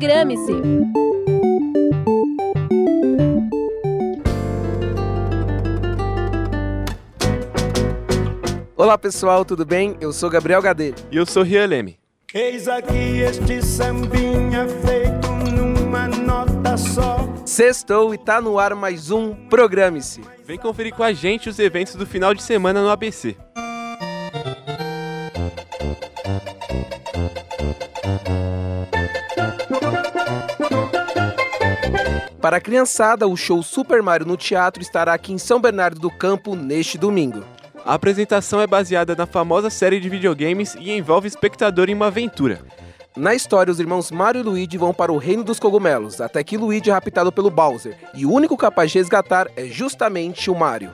Programe-se! Olá pessoal, tudo bem? Eu sou Gabriel Gadelho. E eu sou Rian Leme. Eis aqui este sambinha feito numa nota só. Sextou e tá no ar mais um Programe-se. Vem conferir com a gente os eventos do final de semana no ABC. Para a criançada, o show Super Mario no Teatro estará aqui em São Bernardo do Campo neste domingo. A apresentação é baseada na famosa série de videogames e envolve o espectador em uma aventura. Na história, os irmãos Mario e Luigi vão para o Reino dos Cogumelos, até que Luigi é raptado pelo Bowser, e o único capaz de resgatar é justamente o Mario.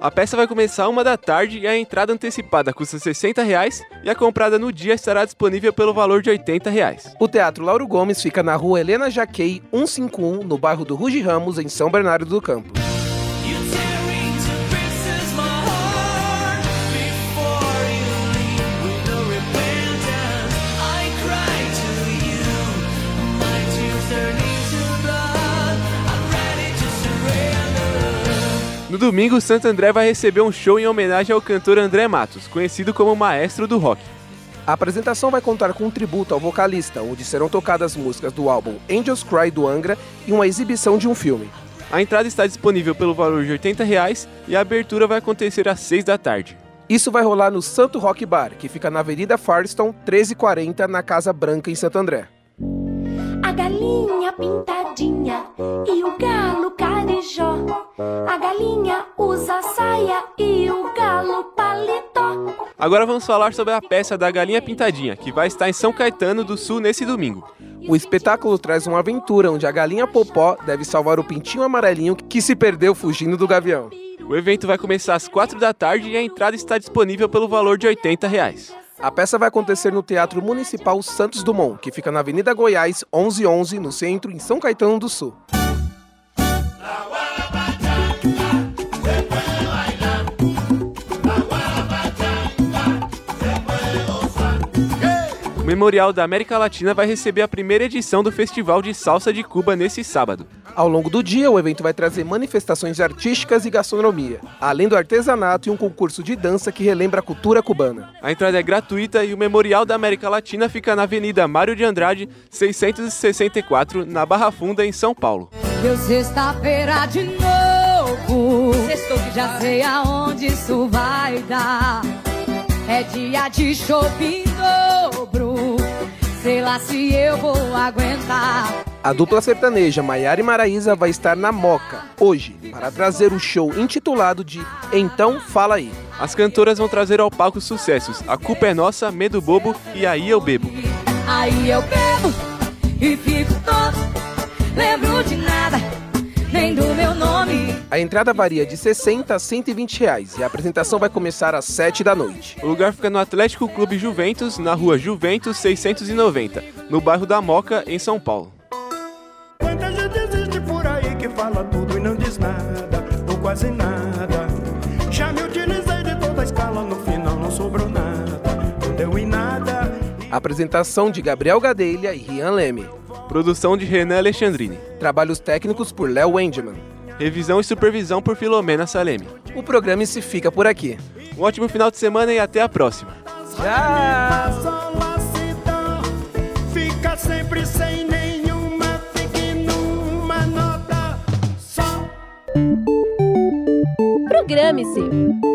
A peça vai começar uma da tarde e a entrada antecipada custa 60 reais, e a comprada no dia estará disponível pelo valor de 80 reais. O Teatro Lauro Gomes fica na rua Helena Jaquei, 151, no bairro do Rugi Ramos, em São Bernardo do Campo. No domingo, Santo André vai receber um show em homenagem ao cantor André Matos, conhecido como Maestro do Rock. A apresentação vai contar com um tributo ao vocalista, onde serão tocadas músicas do álbum Angels Cry do Angra e uma exibição de um filme. A entrada está disponível pelo valor de 80 reais e a abertura vai acontecer às 6 da tarde. Isso vai rolar no Santo Rock Bar, que fica na Avenida Firestone 1340, na Casa Branca, em Santo André. A galinha pintadinha e o galo. A galinha usa saia e o galo paletó. Agora vamos falar sobre a peça da Galinha Pintadinha, que vai estar em São Caetano do Sul nesse domingo. O espetáculo traz uma aventura onde a galinha Popó deve salvar o pintinho amarelinho que se perdeu fugindo do gavião. O evento vai começar às 4 da tarde e a entrada está disponível pelo valor de 80 reais. A peça vai acontecer no Teatro Municipal Santos Dumont, que fica na Avenida Goiás, 1111, no centro, em São Caetano do Sul. Memorial da América Latina vai receber a primeira edição do Festival de Salsa de Cuba nesse sábado. Ao longo do dia, o evento vai trazer manifestações artísticas e gastronomia, além do artesanato e um concurso de dança que relembra a cultura cubana. A entrada é gratuita e o Memorial da América Latina fica na Avenida Mário de Andrade, 664, na Barra Funda, em São Paulo. Deu sexta-feira de novo. Sextou que já sei aonde isso vai dar. É dia de shopping dobro. Sei lá se eu vou aguentar. A dupla sertaneja Maiara e Maraísa vai estar na Moca hoje para trazer o show intitulado de Então Fala Aí. As cantoras vão trazer ao palco sucessos A Culpa é Nossa, Medo Bobo e Aí Eu Bebo. Aí eu bebo e fico todo. A entrada varia de 60 a 120 reais e a apresentação vai começar às 7 da noite. O lugar fica no Atlético Clube Juventus, na rua Juventus 690, no bairro da Moca, em São Paulo. Quanta gente existe por aí que fala tudo e não diz nada, ou quase nada. Já me utilizei de toda a escala, no final não sobrou nada, não deu em nada. Apresentação de Gabriel Gadelha e Rian Leme. Produção de Renan Alexandrini. Trabalhos técnicos por Léo Wendeman. Revisão e supervisão por Filomena Saleme. O programa se fica por aqui. Um ótimo final de semana e até a próxima. Tchau! Programe-se!